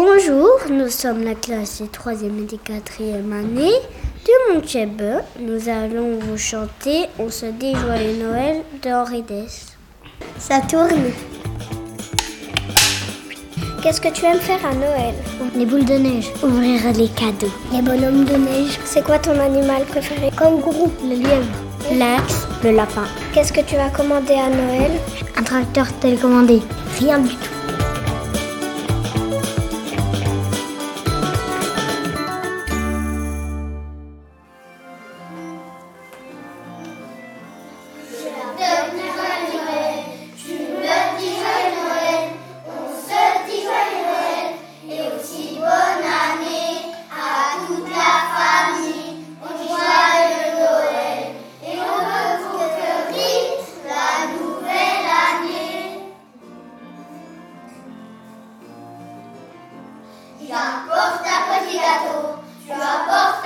Bonjour, nous sommes la classe des 3e et des 4e années de Montchebe. Nous allons vous chanter On se dit Joyeux Noël d'Henri Dess. Ça tourne. Qu'est-ce que tu aimes faire à Noël? Les boules de neige, ouvrir les cadeaux. Les bonhommes de neige. C'est quoi ton animal préféré? Comme groupe Le lièvre, l'axe, le lapin. Qu'est-ce que tu vas commander à Noël? Un tracteur télécommandé. Rien du tout. Tu apportes un petit gâteau, tu apportes